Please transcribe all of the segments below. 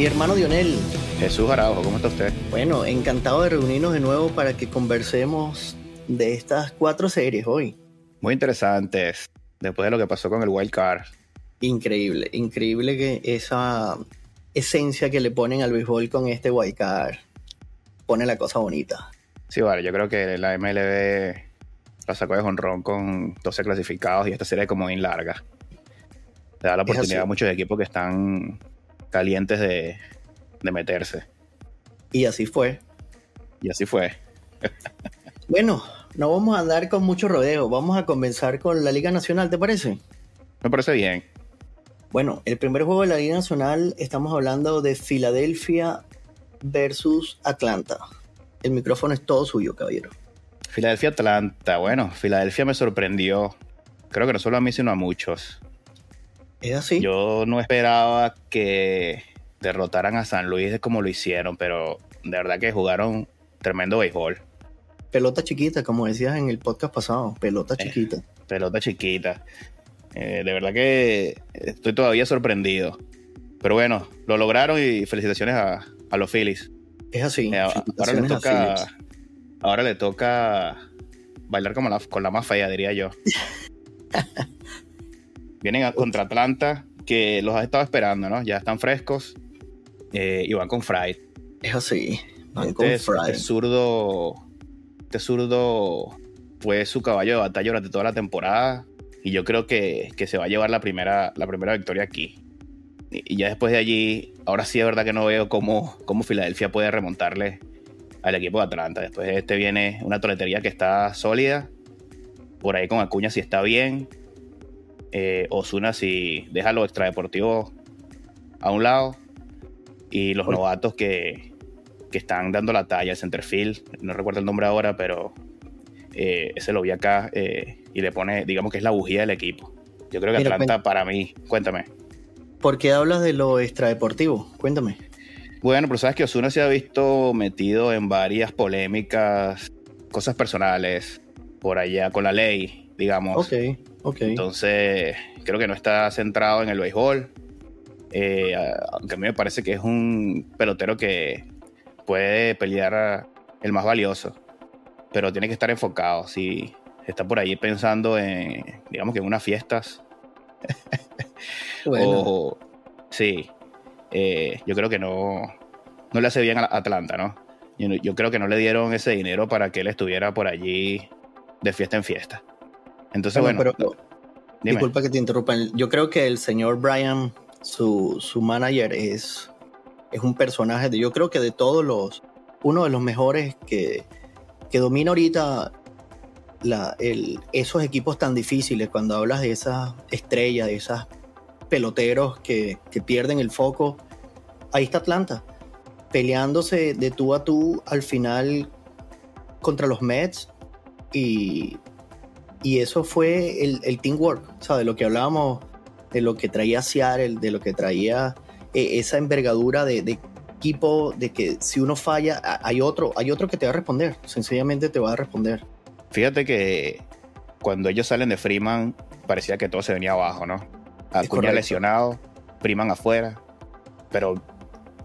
Mi hermano Dionel. Jesús Araujo, ¿cómo está usted? Bueno, encantado de reunirnos de nuevo para que conversemos de estas cuatro series hoy. Muy interesantes, después de lo que pasó con el Wild Card. Increíble, increíble que esa esencia que le ponen al béisbol con este Wild Card pone la cosa bonita. Sí, vale, yo creo que la MLB la sacó de jonrón con 12 clasificados y esta serie como bien larga. Le da la oportunidad a muchos equipos que están calientes de, de meterse. Y así fue. Y así fue. bueno, no vamos a andar con mucho rodeo. Vamos a comenzar con la Liga Nacional, ¿te parece? Me parece bien. Bueno, el primer juego de la Liga Nacional estamos hablando de Filadelfia versus Atlanta. El micrófono es todo suyo, caballero. Filadelfia-Atlanta. Bueno, Filadelfia me sorprendió. Creo que no solo a mí, sino a muchos. ¿Es así? Yo no esperaba que derrotaran a San Luis como lo hicieron, pero de verdad que jugaron tremendo béisbol. Pelota chiquita, como decías en el podcast pasado, pelota eh, chiquita. pelota chiquita. Eh, de verdad que estoy todavía sorprendido. Pero bueno, lo lograron y felicitaciones a, los Phillies. Es así. Eh, ahora, le toca, ahora le toca bailar como con la más fea, diría yo. Vienen a, contra Atlanta, que los ha estado esperando, ¿no? Ya están frescos eh, y van con Fried. Es así, van este con Este zurdo, este zurdo fue su caballo de batalla durante toda la temporada y yo creo que, se va a llevar la primera, la primera victoria aquí. Y, ya después de allí, ahora sí es verdad que no veo cómo, cómo Filadelfia puede remontarle al equipo de Atlanta. Después de este viene una toletería que está sólida. Por ahí con Acuña si está bien. Eh, Osuna si deja lo extradeportivo a un lado. Y los novatos que, que, están dando la talla, el centerfield, no recuerdo el nombre ahora, pero eh, ese lo vi acá eh, y le pone, digamos que es la bujía del equipo. Yo creo que Atlanta para mí, cuéntame. ¿Por qué hablas de lo extradeportivo? Cuéntame. Bueno, pero sabes que Osuna se ha visto metido en varias polémicas, cosas personales, por allá con la ley, digamos. Ok, ok. Entonces, creo que no está centrado en el béisbol. Eh, aunque a mí me parece que es un pelotero que puede pelear el más valioso pero tiene que estar enfocado. Si está por ahí pensando en, digamos que en unas fiestas, o sí, eh, yo creo que no, no le hace bien a Atlanta, ¿no? Yo, creo que no le dieron ese dinero para que él estuviera por allí de fiesta en fiesta. Entonces, bueno, pero, disculpa que te interrumpa. Yo creo que el señor Brian, su, su manager, es, es un personaje de, yo creo que de todos los, uno de los mejores que, que domina ahorita esos equipos tan difíciles, cuando hablas de esas estrellas, de esos peloteros que, pierden el foco, ahí está Atlanta, peleándose de tú a tú al final contra los Mets y, eso fue el, teamwork, o sea, de lo que hablábamos, de lo que traía Seattle, de lo que traía eh, esa envergadura de, de equipo de que si uno falla, hay otro, hay otro que te va a responder, sencillamente te va a responder. Fíjate que cuando ellos salen de Freeman, parecía que todo se venía abajo, ¿no? Acuña lesionado, Freeman afuera, pero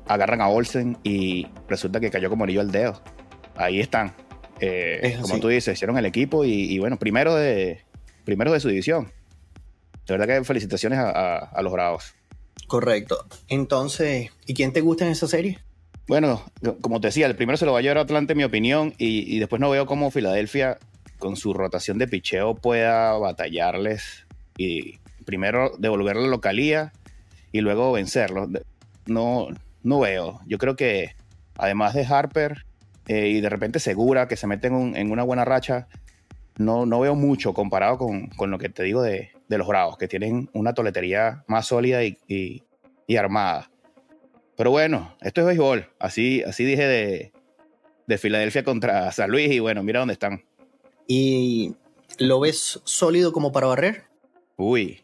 agarran a Olsen y resulta que cayó como anillo al dedo. Ahí están. Eh, como tú dices, hicieron el equipo y, bueno, primero de, primero de su división. De verdad que felicitaciones a los Bravos. Correcto. Entonces, ¿y quién te gusta en esa serie? Bueno, como te decía, el primero se lo va a llevar a Atlanta, en mi opinión, y, después no veo cómo Filadelfia, con su rotación de picheo, pueda batallarles y primero devolver la localía y luego vencerlos. No, no veo. Yo creo que además de Harper eh, y de repente Segura, que se meten en, una buena racha, no, no veo mucho comparado con, con lo que te digo de, de los Bravos, que tienen una toletería más sólida y, armada. Pero bueno, esto es béisbol. Así, así dije de, de Filadelfia contra San Luis y bueno, mira dónde están. ¿Y lo ves sólido como para barrer? Uy,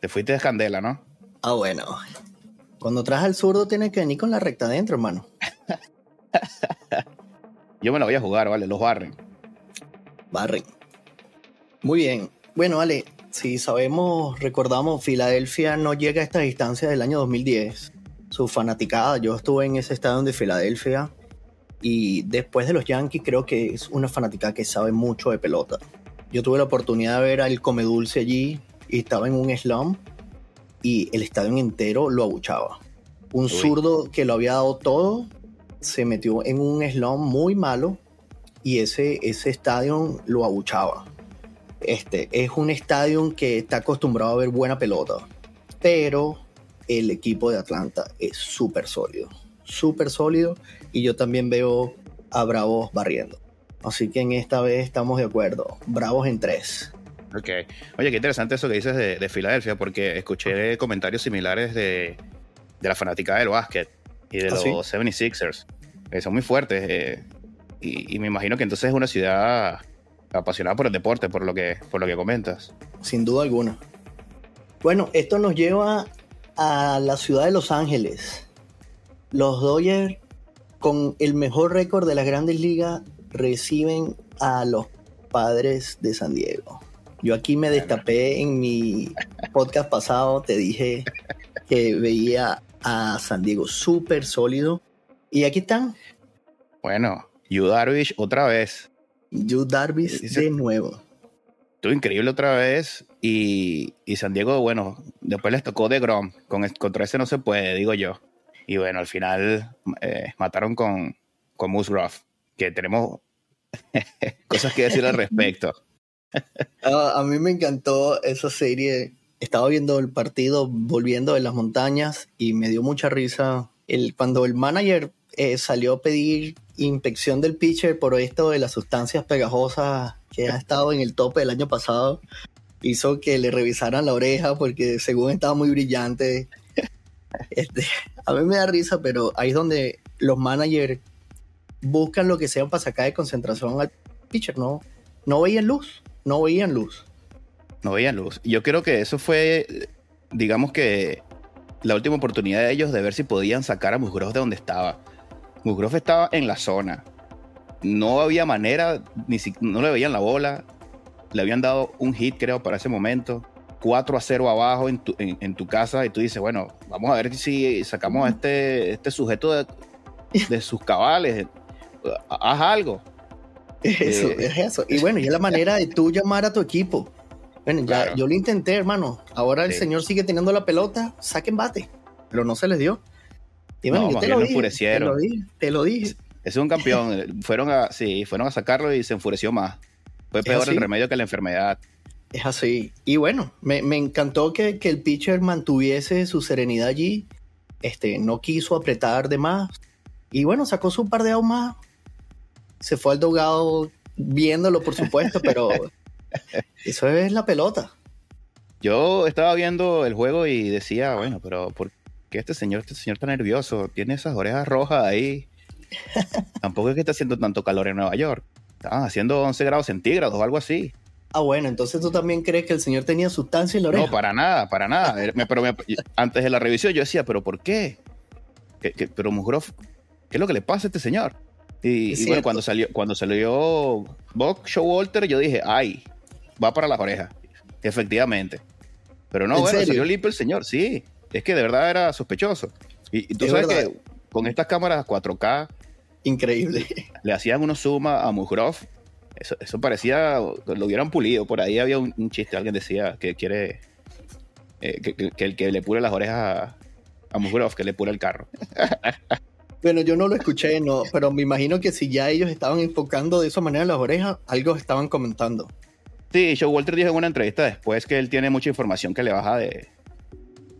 te fuiste de candela, ¿no? Ah, bueno. Cuando traes al zurdo tienes que venir con la recta adentro, hermano. Yo me la voy a jugar, vale, los barren. Barren. Muy bien. Bueno, Ale, si sabemos, recordamos, Filadelfia no llega a esta distancia del año 2010. su fanaticada. Yo estuve en ese estadio de Filadelfia y después de los Yankees creo que es una fanaticada que sabe mucho de pelota. Yo tuve la oportunidad de ver al Come Dulce allí y estaba en un slum y el estadio entero lo abuchaba. Un zurdo que lo había dado todo se metió en un slum muy malo y ese, ese estadio lo abuchaba. Este es un estadio que está acostumbrado a ver buena pelota, pero el equipo de Atlanta es súper sólido, súper sólido y yo también veo a Bravos barriendo. Así que en esta vez estamos de acuerdo. Bravos en tres. Ok. Oye, qué interesante eso que dices de, Filadelfia, porque escuché comentarios similares de, la fanática del básquet y de ¿Ah, los 76ers, que son muy fuertes. Eh, y, me imagino que entonces es una ciudad apasionada por el deporte, por lo que, por lo que comentas. Sin duda alguna. Bueno, esto nos lleva a la ciudad de Los Ángeles. Los Dodgers, con el mejor récord de las grandes ligas, reciben a los padres de San Diego. Yo aquí me destapé en mi podcast pasado, te dije que veía a San Diego súper sólido. Y aquí están. Bueno, Yu Darvish otra vez. Yu Darvish de nuevo. Estuvo increíble otra vez. Y, San Diego, bueno, después les tocó de Grom. Con, contra ese no se puede, digo yo. Y bueno, al final eh, mataron con, con Musgrove que tenemos cosas que decir al respecto. Ah, a mí me encantó esa serie. Estaba viendo el partido volviendo de las montañas y me dio mucha risa el, cuando el manager eh, salió a pedir inspección del pitcher por esto de las sustancias pegajosas que ha estado en el tope del año pasado. Hizo que le revisaran la oreja porque según estaba muy brillante. Este, a mí me da risa, pero ahí es donde los managers buscan lo que sea para sacar de concentración al pitcher, ¿no? No veían luz, no veían luz. No veían luz. Yo creo que eso fue, digamos que, la última oportunidad de ellos de ver si podían sacar a Musgrove de donde estaba. Musgrove estaba en la zona. No había manera, ni si, no le veían la bola. Le habían dado un hit, creo, para ese momento. 4 a 0 abajo en tu, en, tu casa y tú dices, bueno, vamos a ver si sacamos a este, este sujeto de, de sus cabales haz algo. Eso, eh, es eso. Y bueno, y es la manera de tú llamar a tu equipo. Bueno, ya yo lo intenté, hermano. Ahora el señor sigue teniendo la pelota, saquen bate. Pero no se les dio. Y bueno, te, lo dije, te lo dije, te lo dije. Es un campeón. fueron a, sí, fueron a sacarlo y se enfureció más. Fue peor el remedio que la enfermedad. Es así. Y bueno, me, encantó que, que, el pitcher mantuviese su serenidad allí. Este, no quiso apretar de más. Y bueno, sacó su par de outs más se fue al dogado viéndolo, por supuesto, pero eso es la pelota. Yo estaba viendo el juego y decía, bueno, pero ¿por qué este señor, este señor está nervioso? Tiene esas orejas rojas ahí. Tampoco es que está haciendo tanto calor en Nueva York. Estaban haciendo 11 grados centígrados o algo así. Ah, bueno, entonces tú también crees que el señor tenía sustancia en la oreja. No, para nada, para nada. pero antes de la revisión yo decía, ¿pero por qué? pero Musgrove, ¿qué es lo que le pasa a este señor? Y, bueno, cuando salió, cuando salió Buck Showalter, yo dije, ay, va para las orejas. Efectivamente. Pero no, bueno, salió limpio el señor, sí. Es que de verdad era sospechoso. Y, tú sabes que con estas cámaras 4K. Increíble. Le hacían unos zoom a Musgrove. Eso, eso parecía, lo hubieran pulido. Por ahí había un, chiste, alguien decía que quiere eh, que, el que le pule las orejas a, a Musgrove, que le pule el carro. Bueno, yo no lo escuché, no, pero me imagino que si ya ellos estaban enfocando de esa manera las orejas, algo estaban comentando. Sí, Joe Walter dijo en una entrevista después que él tiene mucha información que le baja de,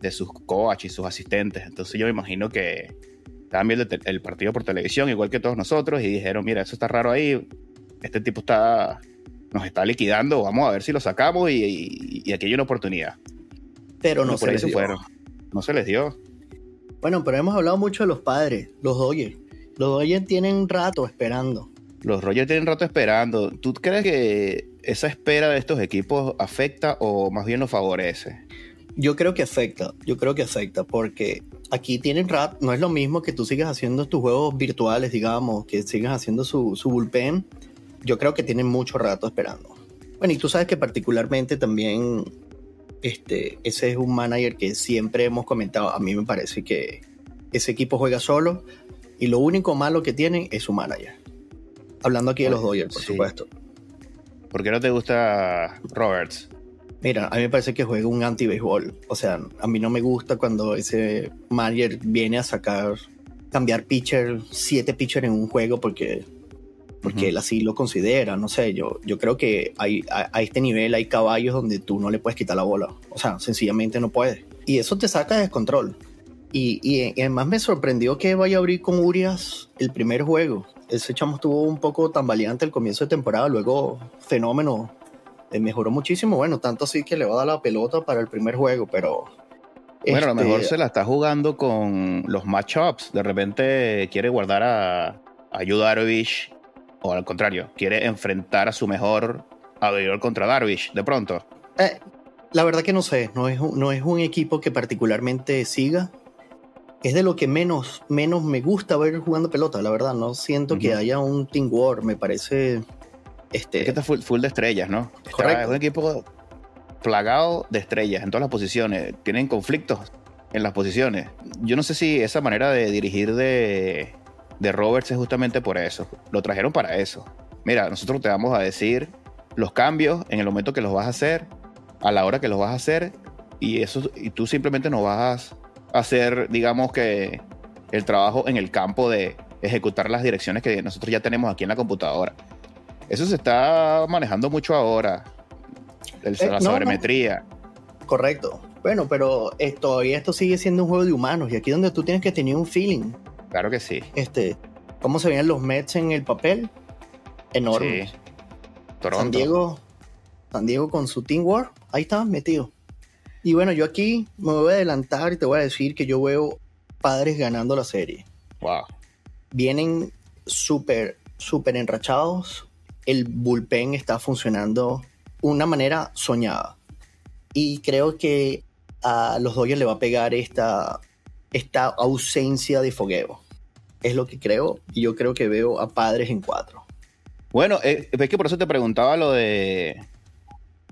de sus coaches y sus asistentes. Entonces yo me imagino que estaban viendo el, partido por televisión, igual que todos nosotros, y dijeron, mira, eso está raro ahí, este tipo está nos está liquidando, vamos a ver si lo sacamos y, aquí hay una oportunidad. Pero no se les dio. Fueron. No se les dio. Bueno, pero hemos hablado mucho de los padres, los Dodgers. Los Dodgers tienen rato esperando. Los Rogers tienen rato esperando. ¿Tú crees que esa espera de estos equipos afecta o más bien los favorece? Yo creo que afecta, yo creo que afecta, porque aquí tienen rato, no es lo mismo que tú sigas haciendo tus juegos virtuales, digamos, que sigas haciendo su, su bullpen. Yo creo que tienen mucho rato esperando. Bueno, y tú sabes que particularmente también este, ese es un manager que siempre hemos comentado. A mí me parece que ese equipo juega solo y lo único malo que tienen es su manager. Hablando aquí de los Dodgers, por supuesto. ¿Por qué no te gusta Roberts? Mira, a mí me parece que juega un anti-béisbol. O sea, a mí no me gusta cuando ese manager viene a sacar, cambiar pitcher, siete pitchers en un juego porque, porque él así lo considera. No sé, yo, yo creo que hay, a, este nivel hay caballos donde tú no le puedes quitar la bola. O sea, sencillamente no puedes. Y eso te saca de descontrol. Y, y, además me sorprendió que vaya a abrir con Urias el primer juego. Ese chamo estuvo un poco tambaleante al comienzo de temporada, luego fenómeno, eh, mejoró muchísimo, bueno, tanto así que le va a dar la pelota para el primer juego, pero... Bueno, a lo mejor este, se la está jugando con los matchups, de repente quiere guardar a, a Darvish, o al contrario, quiere enfrentar a su mejor abridor contra Darvish, de pronto. Eh, la verdad que no sé, no es, no es un equipo que particularmente siga, es de lo que menos, menos me gusta ver jugando pelota, la verdad. No siento que haya un team war, me parece. Este... Es que está full, de estrellas, ¿no? es un equipo plagado de estrellas en todas las posiciones. Tienen conflictos en las posiciones. Yo no sé si esa manera de dirigir de, de Roberts es justamente por eso. Lo trajeron para eso. Mira, nosotros te vamos a decir los cambios en el momento que los vas a hacer, a la hora que los vas a hacer, y eso, y tú simplemente no vas hacer, digamos que, el trabajo en el campo de ejecutar las direcciones que nosotros ya tenemos aquí en la computadora. Eso se está manejando mucho ahora, el, eh, la sobremetría. Correcto. Bueno, pero esto, todavía esto sigue siendo un juego de humanos y aquí donde tú tienes que tener un feeling. Claro que sí. Este, ¿Cómo se veían los Mets en el papel? Enorme. Sí. San Diego, San Diego con su Team War, ahí está metido. Y bueno, yo aquí me voy a adelantar y te voy a decir que yo veo padres ganando la serie. Wow. Vienen súper, súper enrachados. El bullpen está funcionando de una manera soñada. Y creo que a los Dodgers le va a pegar esta, esta ausencia de fogueo. Es lo que creo. Y yo creo que veo a padres en cuatro. Bueno, eh, es que por eso te preguntaba lo de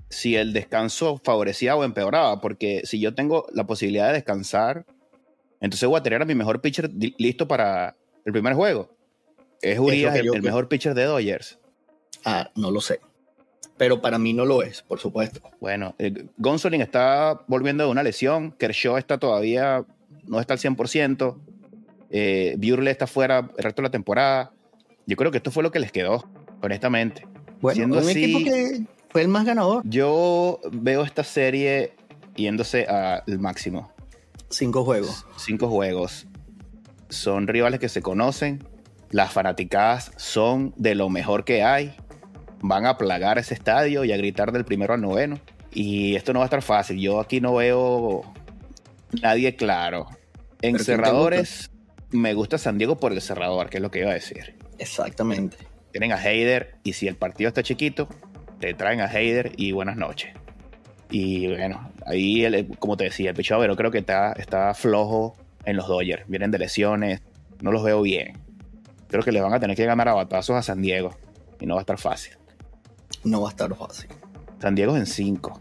si el descanso favorecía o empeoraba, porque si yo tengo la posibilidad de descansar, entonces voy a tener a mi mejor pitcher listo para el primer juego. ¿Es Urias el, mejor pitcher de Dodgers? Ah, no lo sé. Pero para mí no lo es, por supuesto. Bueno, eh, Gonsolin está volviendo de una lesión. Kershaw está todavía, no está al 100%. Eh, Burley está fuera el resto de la temporada. Yo creo que esto fue lo que les quedó, honestamente. Bueno, un equipo que fue el más ganador. Yo veo esta serie yéndose al máximo. Cinco juegos. Cinco juegos. Son rivales que se conocen. Las fanaticadas son de lo mejor que hay. Van a plagar ese estadio y a gritar del primero al noveno. Y esto no va a estar fácil. Yo aquí no veo nadie claro. En cerradores, me gusta San Diego por el cerrador, que es lo que iba a decir. Exactamente. Tienen a Heider y si el partido está chiquito, te traen a Heider y buenas noches. Y bueno, ahí, como te decía, el pero creo que está, está flojo en los Dodgers. Vienen de lesiones, no los veo bien. Creo que le van a tener que ganar a batazos a San Diego y no va a estar fácil. No va a estar fácil. San Diego en 5.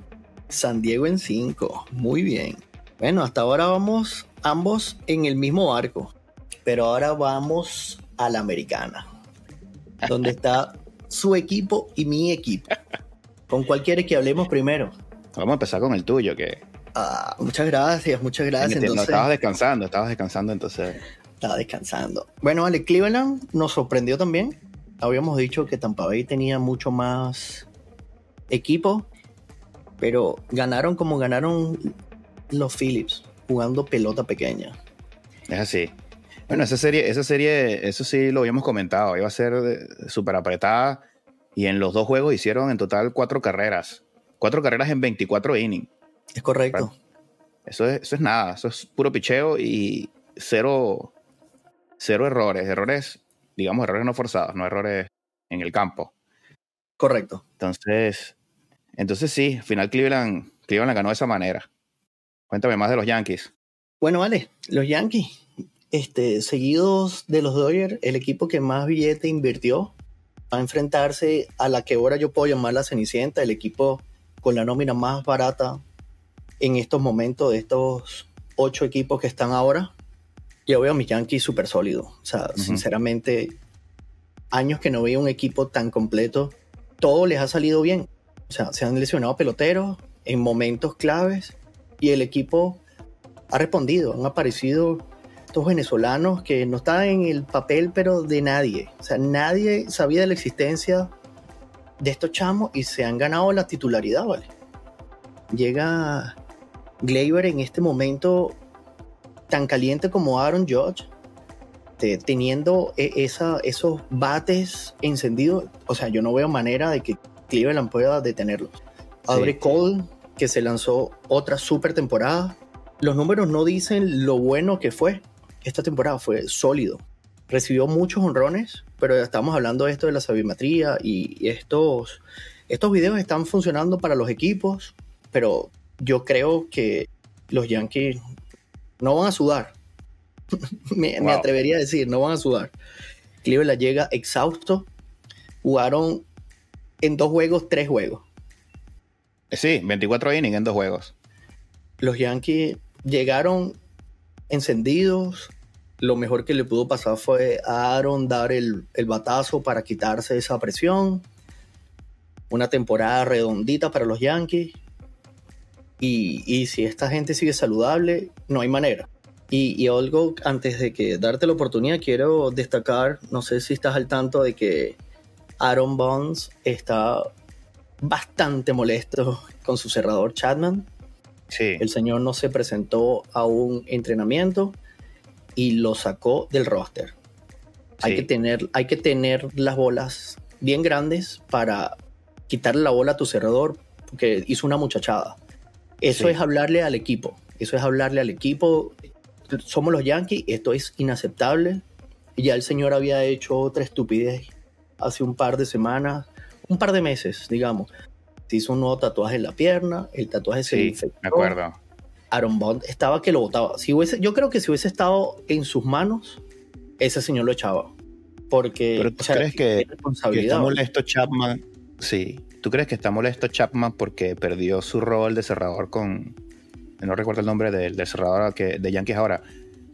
San Diego en 5, muy bien. Bueno, hasta ahora vamos ambos en el mismo barco, pero ahora vamos a la americana, donde está su equipo y mi equipo. ¿Con cuál quieres que hablemos primero? Vamos a empezar con el tuyo, que... Ah, muchas gracias, muchas gracias. no, estabas descansando, estabas descansando entonces. Estaba descansando. Bueno, vale, Cleveland nos sorprendió también. Habíamos dicho que Tampa Bay tenía mucho más equipo, pero ganaron como ganaron los Phillips, jugando pelota pequeña. Es así. Bueno, esa serie, esa serie, eso sí lo habíamos comentado, iba a ser súper apretada y en los dos juegos hicieron en total cuatro carreras. Cuatro carreras en 24 innings. Es correcto. Eso es, eso es nada, eso es puro picheo y cero, cero errores. Errores, digamos, errores no forzados, no errores en el campo. Correcto. Entonces, entonces sí, al final Cleveland, Cleveland ganó de esa manera. Cuéntame más de los Yankees. Bueno, vale, los Yankees este, seguidos de los Dodgers, el equipo que más billete invirtió va a enfrentarse a la que ahora yo puedo llamar la Cenicienta, el equipo con la nómina más barata en estos momentos de estos ocho equipos que están ahora. yo veo a mis Yankees súper sólidos. O sea, sinceramente, años que no veo un equipo tan completo, todo les ha salido bien. O sea, se han lesionado peloteros en momentos claves y el equipo ha respondido. Han aparecido estos venezolanos que no están en el papel, pero de nadie. O sea, nadie sabía de la existencia de estos chamos y se han ganado la titularidad, ¿vale? Llega Gleyber en este momento tan caliente como Aaron Judge, teniendo e, esa, esos bates encendidos. O sea, yo no veo manera de que Cleveland pueda detenerlos. Abre Cole, que se lanzó otra super temporada. Los números no dicen lo bueno que fue. Esta temporada fue sólido. Recibió muchos honrones, pero estamos hablando de esto de la sabimetría y estos, estos videos están funcionando para los equipos, pero yo creo que los Yankees no van a sudar. me, me, atrevería a decir, no van a sudar. Cleveland llega exhausto. Jugaron en dos juegos, tres juegos. Sí, 24 innings en dos juegos. Los Yankees llegaron encendidos. Lo mejor que le pudo pasar fue a Aaron dar el, batazo para quitarse esa presión. Una temporada redondita para los Yankees. Y, y, si esta gente sigue saludable, no hay manera. Y, y, algo, antes de que darte la oportunidad, quiero destacar, no sé si estás al tanto de que Aaron Bonds está bastante molesto con su cerrador Chapman. Sí. El señor no se presentó a un entrenamiento y lo sacó del roster. Hay, que tener, hay que tener las bolas bien grandes para quitarle la bola a tu cerrador porque hizo una muchachada. Eso es hablarle al equipo. Eso es hablarle al equipo. Somos los Yankees, esto es inaceptable. Ya el señor había hecho otra estupidez hace un par de semanas un par de meses, digamos. Se hizo un nuevo tatuaje en la pierna, el tatuaje se infectó. Me acuerdo. Aaron Bond estaba que lo botaba. Si hubiese, yo creo que si hubiese estado en sus manos, ese señor lo echaba. Porque. Pero tú crees que, está molesto Chapman. Sí. ¿Tú crees que está molesto Chapman porque perdió su rol de cerrador con. No recuerdo el nombre del, cerrador que, de Yankees ahora.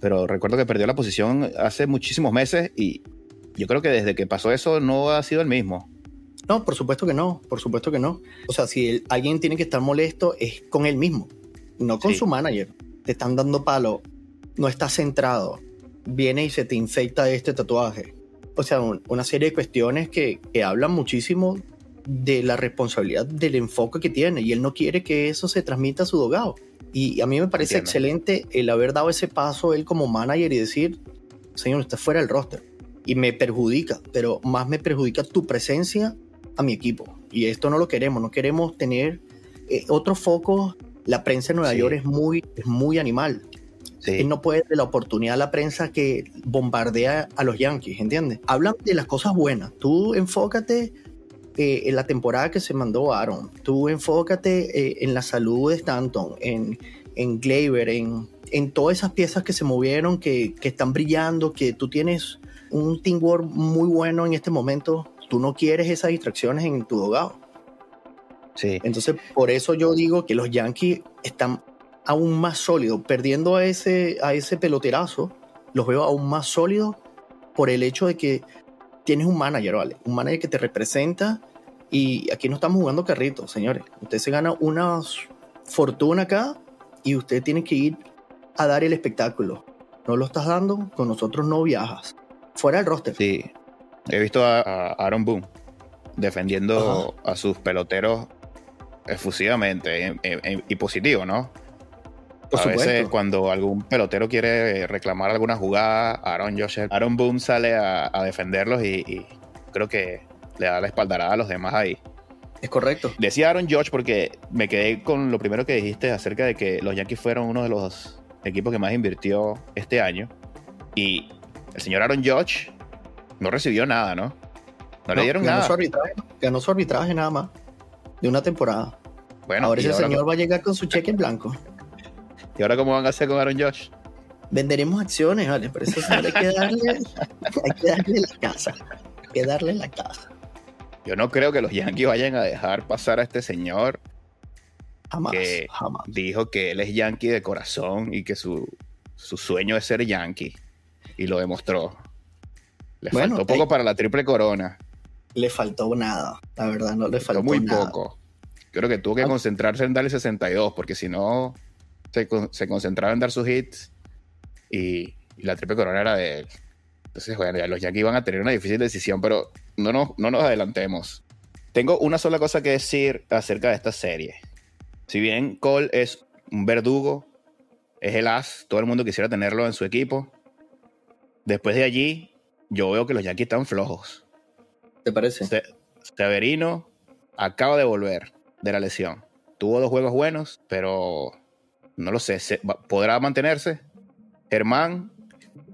Pero recuerdo que perdió la posición hace muchísimos meses y yo creo que desde que pasó eso no ha sido el mismo. No, por supuesto que no, por supuesto que no. O sea, si alguien tiene que estar molesto es con él mismo, no con su manager. Te están dando palo, no está centrado, viene y se te infecta este tatuaje. O sea, una serie de cuestiones que, hablan muchísimo de la responsabilidad del enfoque que tiene y él no quiere que eso se transmita a su dogado. Y a mí me parece excelente el haber dado ese paso él como manager y decir, señor, está fuera del roster. Y me perjudica, pero más me perjudica tu presencia a mi equipo. Y esto no lo queremos, no queremos tener eh, otro foco. La prensa en Nueva York es muy, es muy animal. Él no puede de la oportunidad a la prensa que bombardea a los Yankees, ¿entiendes? Hablan de las cosas buenas. Tú enfócate eh, en la temporada que se mandó Aaron. Tú enfócate eh, en la salud de Stanton, en, en Gleyber, en, en todas esas piezas que se movieron, que, que están brillando, que tú tienes un teamwork muy bueno en este momento tú no quieres esas distracciones en tu dogado. Sí. Entonces, por eso yo digo que los Yankees están aún más sólidos. Perdiendo a ese, a ese peloterazo, los veo aún más sólidos por el hecho de que tienes un manager, ¿vale? Un manager que te representa y aquí no estamos jugando carritos, señores. Usted se gana una fortuna acá y usted tiene que ir a dar el espectáculo. No lo estás dando, con nosotros no viajas. Fuera del roster. Sí. He visto a, Aaron Boone defendiendo a sus peloteros efusivamente y positivo, ¿no? a veces cuando algún pelotero quiere reclamar alguna jugada, Aaron Josh, Aaron Boone sale a, defenderlos y, creo que le da la espaldarada a los demás ahí. Es correcto. Decía Aaron Josh porque me quedé con lo primero que dijiste acerca de que los Yankees fueron uno de los equipos que más invirtió este año. Y el señor Aaron Josh no recibió nada, ¿no? No, le dieron ganó nada. Su arbitraje, ganó su arbitraje nada más de una temporada. Bueno, ahora ese señor va a llegar con su cheque en blanco. ¿Y ahora cómo van a hacer con Aaron Josh? Venderemos acciones, ¿vale? Por eso hay que darle, hay que darle la casa. Hay que darle la casa. Yo no creo que los Yankees vayan a dejar pasar a este señor. Jamás, que jamás. Dijo que él es Yankee de corazón y que su, su sueño es ser Yankee. y lo demostró. Le faltó poco para la triple corona. Le faltó nada, la verdad, no le faltó, muy poco. Creo que tuvo que ah. concentrarse en darle 62, porque si no, se, concentraba en dar sus hits y, la triple corona era de él. Entonces, bueno, ya los Yankees iban a tener una difícil decisión, pero no nos, no nos adelantemos. Tengo una sola cosa que decir acerca de esta serie. Si bien Cole es un verdugo, es el as, todo el mundo quisiera tenerlo en su equipo. Después de allí, yo veo que los Yankees están flojos. ¿Te parece? Severino acaba de volver de la lesión. Tuvo dos juegos buenos, pero no lo sé. ¿Podrá mantenerse? Germán,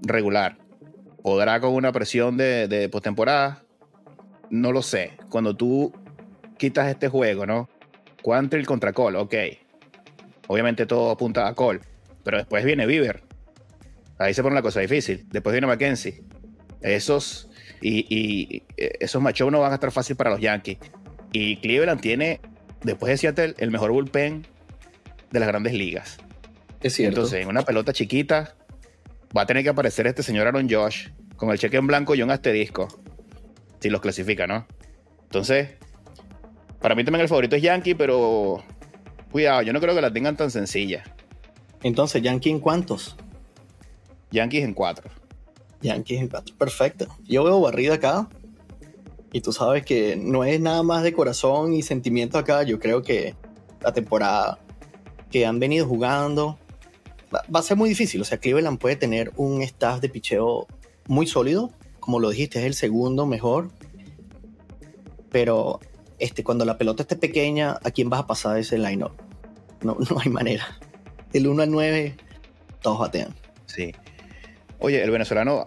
regular. ¿Podrá con una presión de, de postemporada? No lo sé. Cuando tú quitas este juego, ¿no? el contra Cole, ok. Obviamente todo apunta a Cole. Pero después viene Bieber. Ahí se pone la cosa difícil. Después viene Mackenzie. Esos y, y esos machos no van a estar fácil para los Yankees. Y Cleveland tiene, después de Seattle, el mejor bullpen de las grandes ligas. Es cierto. Entonces, en una pelota chiquita, va a tener que aparecer este señor Aaron Josh con el cheque en blanco y un asterisco. Si los clasifica, ¿no? Entonces, para mí también el favorito es Yankee, pero cuidado, yo no creo que la tengan tan sencilla. Entonces, ¿Yankee en cuántos? Yankees en cuatro. Yankees perfecto. Yo veo barrida acá. Y tú sabes que no es nada más de corazón y sentimiento acá. Yo creo que la temporada que han venido jugando va, a ser muy difícil. O sea, Cleveland puede tener un staff de picheo muy sólido. Como lo dijiste, es el segundo mejor. Pero este, cuando la pelota esté pequeña, ¿a quién vas a pasar ese line-up? No, no hay manera. Del 1 al 9, todos batean. Sí. Oye, el venezolano,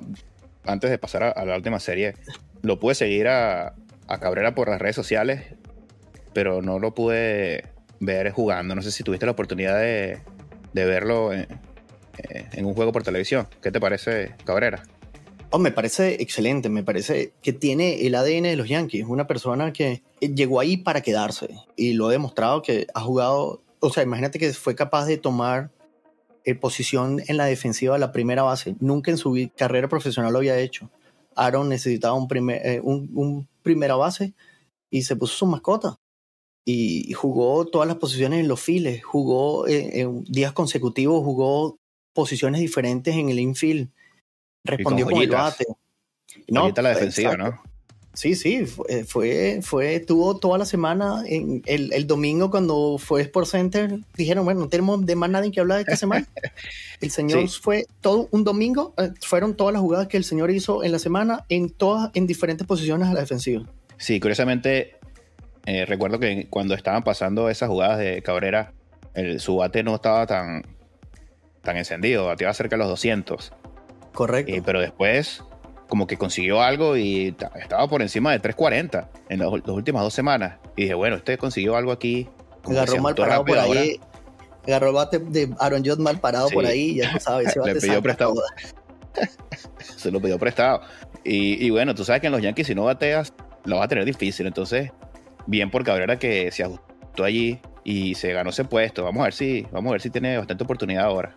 antes de pasar a, la última serie, lo pude seguir a, Cabrera por las redes sociales, pero no lo pude ver jugando. No sé si tuviste la oportunidad de, verlo en, un juego por televisión. ¿Qué te parece Cabrera? Oh, me parece excelente, me parece que tiene el ADN de los Yankees, una persona que llegó ahí para quedarse y lo ha demostrado que ha jugado, o sea, imagínate que fue capaz de tomar eh, posición en la defensiva de la primera base, nunca en su carrera profesional lo había hecho. Aaron necesitaba un, primer, eh, un, primera base y se puso su mascota y jugó todas las posiciones en los files, jugó eh, en días consecutivos, jugó posiciones diferentes en el infield respondió con, el bate. No, la defensiva, ¿no? Sí, sí, fue, fue, tuvo toda la semana, en el, domingo cuando fue Sport Center, dijeron, bueno, no tenemos de más nadie que hablar de esta semana. El señor fue todo un domingo, eh, fueron todas las jugadas que el señor hizo en la semana, en todas, en diferentes posiciones a la defensiva. Sí, curiosamente, eh, recuerdo que cuando estaban pasando esas jugadas de Cabrera, el, su bate no estaba tan, tan encendido, bateaba cerca de los 200. Correcto. pero después, como que consiguió algo y estaba por encima de 340 en las, últimas dos semanas. Y dije, bueno, usted consiguió algo aquí. Agarró mal parado por ahí. Agarró el bate de Aaron Judge mal parado por ahí, ya tú sabes. Le pidió prestado. se lo pidió prestado. Y, bueno, tú sabes que en los Yankees, si no bateas, lo vas a tener difícil. Entonces, bien por Cabrera que se ajustó allí y se ganó ese puesto. Vamos a ver si, vamos a ver si tiene bastante oportunidad ahora.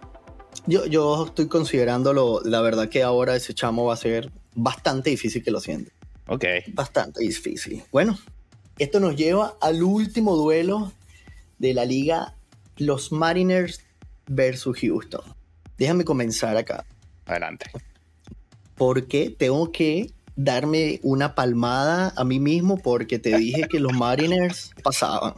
Yo, yo estoy considerándolo, la verdad que ahora ese chamo va a ser bastante difícil que lo siente. Ok. Bastante difícil. Bueno, esto nos lleva al último duelo de la liga, los Mariners versus Houston. Déjame comenzar acá. Adelante. Porque tengo que darme una palmada a mí mismo porque te dije que los Mariners pasaban.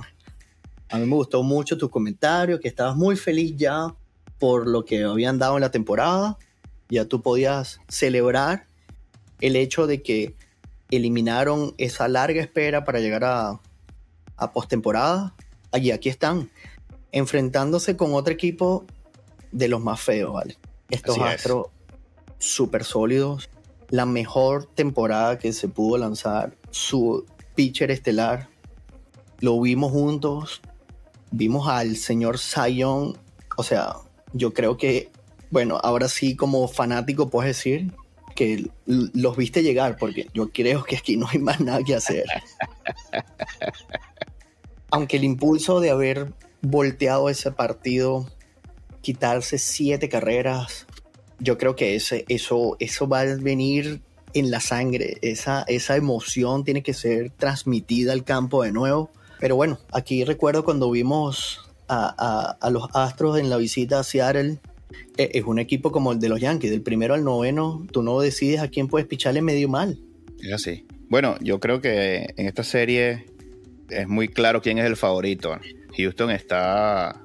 A mí me gustó mucho tu comentario, que estabas muy feliz ya por lo que habían dado en la temporada. Ya tú podías celebrar el hecho de que eliminaron esa larga espera para llegar a, a postemporada. Allí aquí están, enfrentándose con otro equipo de los más feos, ¿vale? Estos astros súper sólidos. La mejor temporada que se pudo lanzar. Su pitcher estelar. Lo vimos juntos. Vimos al señor Zion. O sea, yo creo que, bueno, ahora sí como fanático puedes decir que los viste llegar, porque yo creo que aquí no hay más nada que hacer. Aunque el impulso de haber volteado ese partido, quitarse siete carreras, yo creo que ese, eso, eso va a venir en la sangre. Esa, esa emoción tiene que ser transmitida al campo de nuevo. Pero bueno, aquí recuerdo cuando vimos a, los Astros en la visita a Seattle. E, es un equipo como el de los Yankees, del primero al noveno, tú no decides a quién puedes picharle medio mal. Es así. Bueno, yo creo que en esta serie es muy claro quién es el favorito. Houston está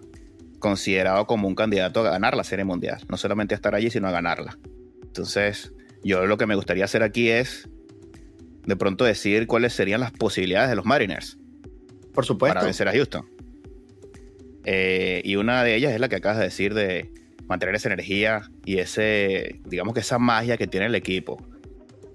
considerado como un candidato a ganar la Serie Mundial. No solamente a estar allí, sino a ganarla. Entonces, yo lo que me gustaría hacer aquí es de pronto decir cuáles serían las posibilidades de los Mariners. Por supuesto. Para vencer a Houston. Eh, y una de ellas es la que acabas de decir de mantener esa energía y ese, digamos que esa magia que tiene el equipo.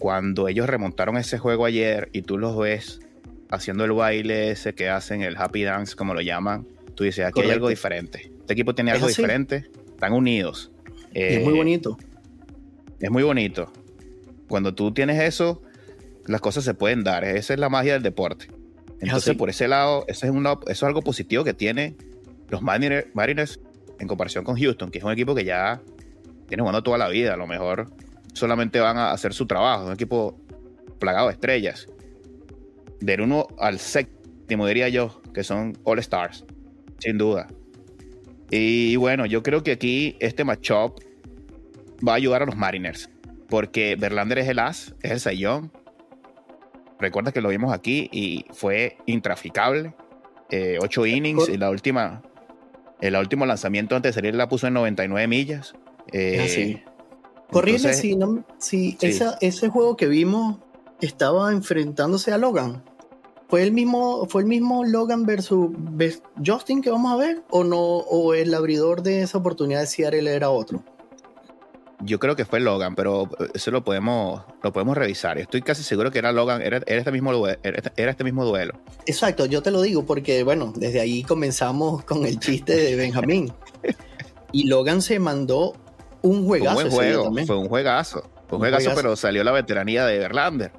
Cuando ellos remontaron ese juego ayer y tú los ves haciendo el baile ese que hacen, el happy dance, como lo llaman, tú dices, aquí hay algo diferente. Este equipo tiene algo diferente, están unidos. es muy eh, bonito. Es muy bonito. Cuando tú tienes eso, las cosas se pueden dar. Esa es la magia del deporte. Entonces, por ese lado, eso es, eso es algo positivo que tiene los Mariners en comparación con Houston, que es un equipo que ya tiene jugando toda la vida. A lo mejor solamente van a hacer su trabajo. Es un equipo plagado de estrellas. Del uno al séptimo, diría yo, que son All Stars, sin duda. Y bueno, yo creo que aquí este matchup va a ayudar a los Mariners. Porque Verlander es el as, es el sayón. Recuerda que lo vimos aquí y fue intraficable. Eh, ocho innings y la última, el último lanzamiento antes de salir la puso en 99 millas. Eh, Corriendo, si, ese juego que vimos estaba enfrentándose a Logan. ¿Fue el mismo, fue el mismo Logan versus Justin que vamos a ver? ¿O no? ¿O el abridor de esa oportunidad de Seattle era otro? Yo creo que fue Logan, pero eso lo podemos, lo podemos revisar. Estoy casi seguro que era Logan, era, este mismo, era este mismo duelo. Exacto, yo te lo digo porque, bueno, desde ahí comenzamos con el chiste de Benjamín. y Logan se mandó un juegazo. Fue un juego, fue un juegazo. Fue un, juegazo, pero salió la veteranía de Verlander.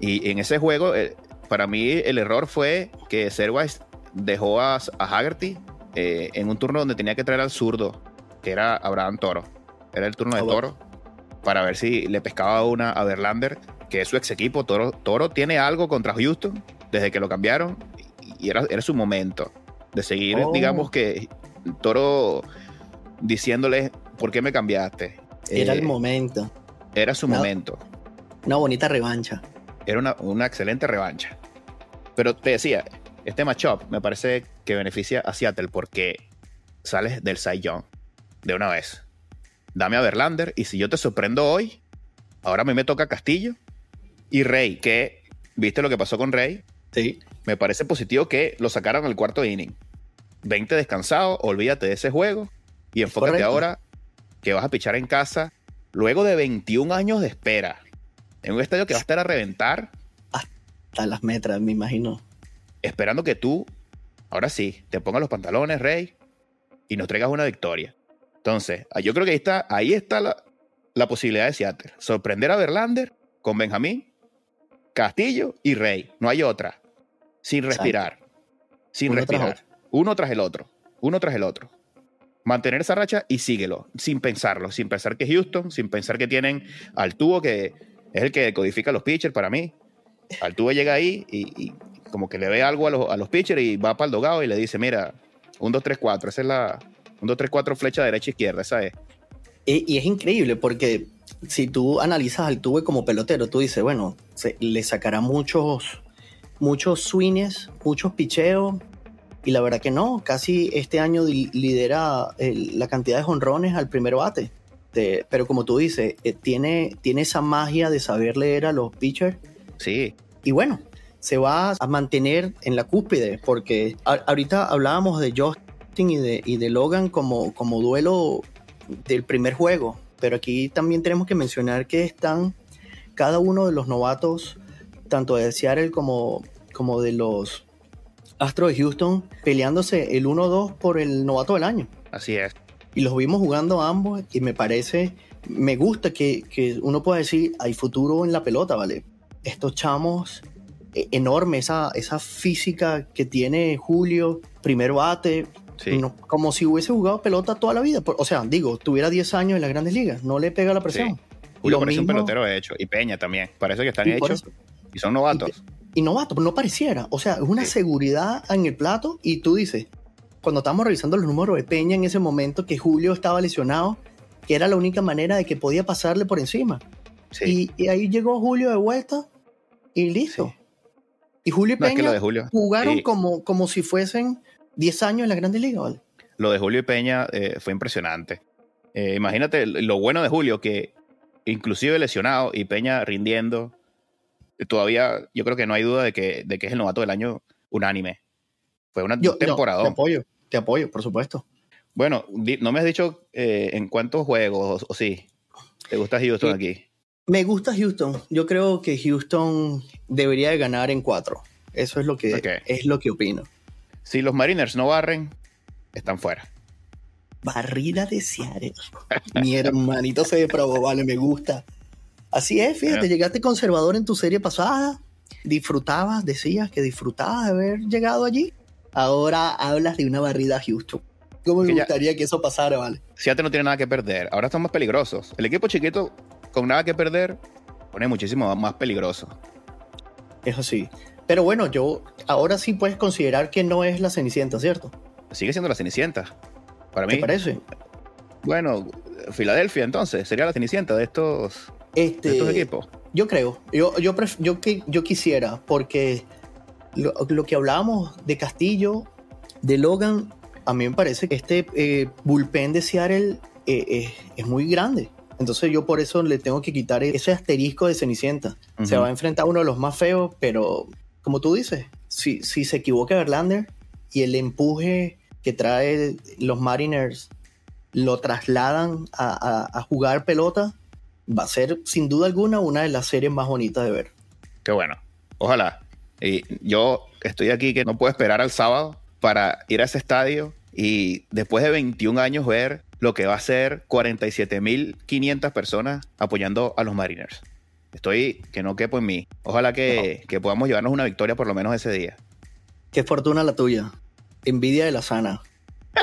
Y en ese juego, eh, para mí el error fue que Serwise dejó a, Haggerty eh, en un turno donde tenía que traer al zurdo, que era Abraham Toro era el turno de Toro, para ver si le pescaba una a Verlander, que es su ex equipo. Toro, Toro tiene algo contra Houston desde que lo cambiaron y era, era su momento de seguir, oh. digamos que Toro diciéndole, ¿por qué me cambiaste? Era el eh, momento. Era su momento. Una bonita revancha. Era una, una, excelente revancha. Pero te decía, este matchup me parece que beneficia a Seattle porque sales del Cy Young de una vez dame a Verlander y si yo te sorprendo hoy, ahora a mí me toca Castillo y Rey, que viste lo que pasó con Rey. Sí. Me parece positivo que lo sacaran al cuarto inning. 20 descansado, olvídate de ese juego y enfócate ahora que vas a pichar en casa luego de 21 años de espera. En un estadio que va a estar a reventar. Hasta las metras, me imagino. Esperando que tú, ahora sí, te pongas los pantalones, Rey, y nos traigas una victoria. Entonces, ah, yo creo que ahí está, ahí está la, posibilidad de Seattle. Sorprender a Verlander con Benjamín, Castillo y Rey. No hay otra. Sin respirar. Sin respirar. Uno tras el otro. Uno tras el otro. Mantener esa racha y síguelo. Sin pensarlo. Sin pensar que Houston. Sin pensar que tienen al tubo que es el que codifica los pitchers para mí. Al tubo llega ahí y, como que le ve algo a los, a los pitchers y va para el dogado y le dice, mira, un, dos, tres, cuatro. Esa es la, un 2, 3, 4 flecha derecha izquierda, esa es. Y, es increíble porque si tú analizas al Tuve como pelotero, tú dices, bueno, le sacará muchos, muchos swings, muchos picheos. Y la verdad que no, casi este año lidera la cantidad de jonrones al primer bate. pero como tú dices, eh, tiene, tiene esa magia de saber leer a los pitchers. Sí. Y bueno, se va a mantener en la cúspide, porque ahorita hablábamos de Josh y de, y de Logan como, como duelo del primer juego. Pero aquí también tenemos que mencionar que están cada uno de los novatos, tanto de Seattle como, como de los Astros de Houston, peleándose el 1-2 por el novato del año. Así es. Y los vimos jugando ambos y me parece, me gusta que, que uno pueda decir, hay futuro en la pelota, ¿vale? Estos chamos e, enorme esa, esa física que tiene Julio, primer bate, Sí. No, como si hubiese jugado pelota toda la vida. O sea, digo, tuviera 10 años en las grandes ligas, no le pega la presión. Julio Lo parece un pelotero hecho. Y Peña también. Parece que están Y hechos y son novatos. y novato, no pareciera. O sea, es una Sí. seguridad en el plato y tú dices, cuando estábamos revisando los números de Peña en ese momento que Julio estaba lesionado, que era la única manera de que podía pasarle por encima. Sí. Y, y ahí llegó Julio de vuelta y listo. Sí. Y Julio y No, es que Peña de Julio. jugaron como, como si fuesen 10 años en la Grandes Ligas, ¿vale? Lo de Julio y Peña eh, fue impresionante. Eh, imagínate lo bueno de Julio, que inclusive lesionado y Peña rindiendo, eh, todavía yo creo que no hay duda de que, de que es el novato del año unánime. Fue una Yo, no, temporada. te apoyo, te apoyo, por supuesto. Bueno, no me has dicho eh, en cuántos juegos, o, o sí, te gusta Houston Sí. aquí. Me gusta Houston. Yo creo que Houston debería de ganar en cuatro. Eso es lo que, es lo que opino. Si los Mariners no barren, están fuera. Barrida de Seattle. Mi hermanito se depravó, vale, me gusta. Así es, fíjate, Bueno. llegaste conservador en tu serie pasada, disfrutabas, decías que disfrutabas de haber llegado allí. Ahora hablas de una barrida a Houston. ¿Cómo me ya- gustaría que eso pasara, vale? Seattle no tiene nada que perder. Ahora están más peligrosos. El equipo chiquito, con nada que perder, pone muchísimo más peligroso. Es así. Pero bueno, yo ahora sí puedes considerar que no es la Cenicienta, ¿cierto? Sigue siendo la Cenicienta. Para ¿Te mí, parece? bueno, Filadelfia entonces sería la Cenicienta de estos, Este, de estos equipos. Yo creo, yo, yo, pref- yo, yo quisiera, porque lo, lo que hablábamos de Castillo, de Logan, a mí me parece que este eh, bullpen de Seattle eh, eh, es muy grande. Entonces yo por eso le tengo que quitar ese asterisco de Cenicienta. Se va a enfrentar a uno de los más feos, pero como tú dices, si, si se equivoca Verlander y el empuje que trae los Mariners lo trasladan a, a- a jugar pelota, va a ser sin duda alguna una de las series más bonitas de ver. Qué bueno. Ojalá. Y yo estoy aquí que no puedo esperar al sábado para ir a ese estadio y después de 21 años ver lo que va a ser 47.500 personas apoyando a los Mariners. Estoy que no quepo en mí. Ojalá que, que podamos llevarnos una victoria por lo menos ese día. Qué fortuna la tuya. Envidia de la sana.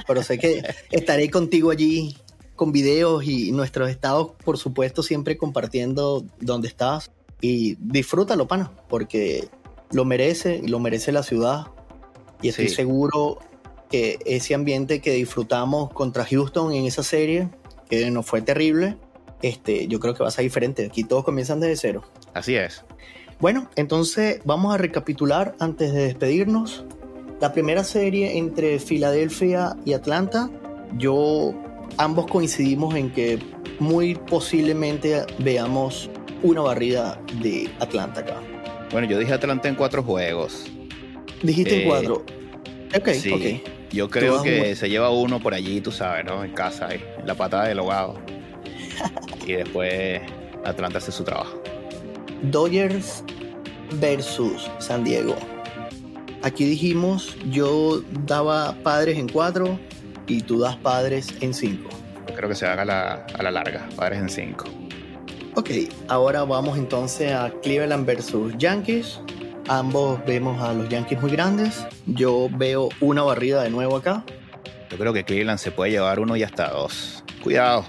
Pero sé que estaré contigo allí con videos y nuestros estados, por supuesto, siempre compartiendo dónde estás. Y disfrútalo, pana, porque lo merece, lo merece la ciudad. Y estoy Sí. seguro que ese ambiente que disfrutamos contra Houston en esa serie, que nos fue terrible, este, yo creo que va a ser diferente. Aquí todos comienzan desde cero. Así es. Bueno, entonces vamos a recapitular antes de despedirnos. La primera serie entre Filadelfia y Atlanta, yo ambos coincidimos en que muy posiblemente veamos una barrida de Atlanta acá. Bueno, yo dije Atlanta en cuatro juegos. Dijiste Eh, en cuatro. Ok, sí. ok. Yo creo que se lleva uno por allí, tú sabes, ¿no? En casa, ahí, en la patada del ahogado. y después Atlanta hace su trabajo. Dodgers versus San Diego. Aquí dijimos, yo daba padres en cuatro y tú das padres en cinco. Creo que se haga a la, a la larga, padres en cinco. Ok, ahora vamos entonces a Cleveland versus Yankees. Ambos vemos a los Yankees muy grandes. Yo veo una barrida de nuevo acá. Yo creo que Cleveland se puede llevar uno y hasta dos. Cuidado.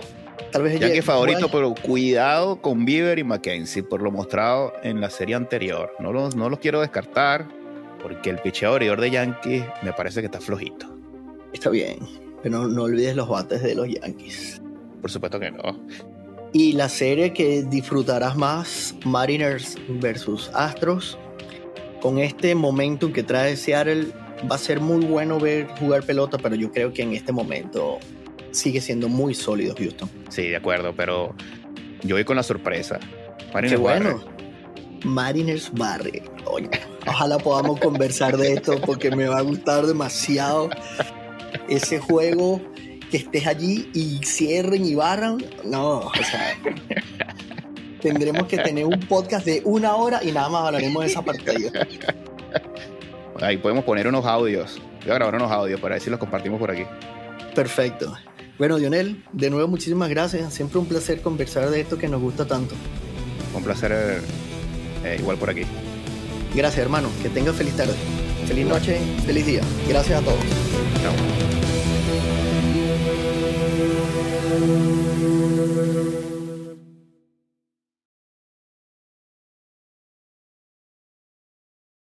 Tal vez Yankee llegue- favorito, bueno, pero cuidado con Bieber y McKenzie por lo mostrado en la serie anterior. No los, no los quiero descartar porque el picheo abridor de Yankees me parece que está flojito. Está bien, pero no, no olvides los bates de los Yankees. Por supuesto que no. Y la serie que disfrutarás más, Mariners versus Astros. Con este momentum que trae Seattle, va a ser muy bueno ver jugar pelota, pero yo creo que en este momento sigue siendo muy sólido Houston. Sí, de acuerdo, pero yo voy con la sorpresa. Qué Mariners bueno. barre. Mariners Barre. Oye, ojalá podamos conversar de esto porque me va a gustar demasiado ese juego que estés allí y cierren y barran. No, o sea, tendremos que tener un podcast de una hora y nada más hablaremos de esa partida. Ahí podemos poner unos audios. Voy a grabar unos audios para ver si los compartimos por aquí. Perfecto. Bueno, Lionel, de nuevo muchísimas gracias. Siempre un placer conversar de esto que nos gusta tanto. Un placer eh, igual por aquí. Gracias, hermano. Que tengas feliz tarde. Feliz noche, feliz día. Gracias a todos. Chao.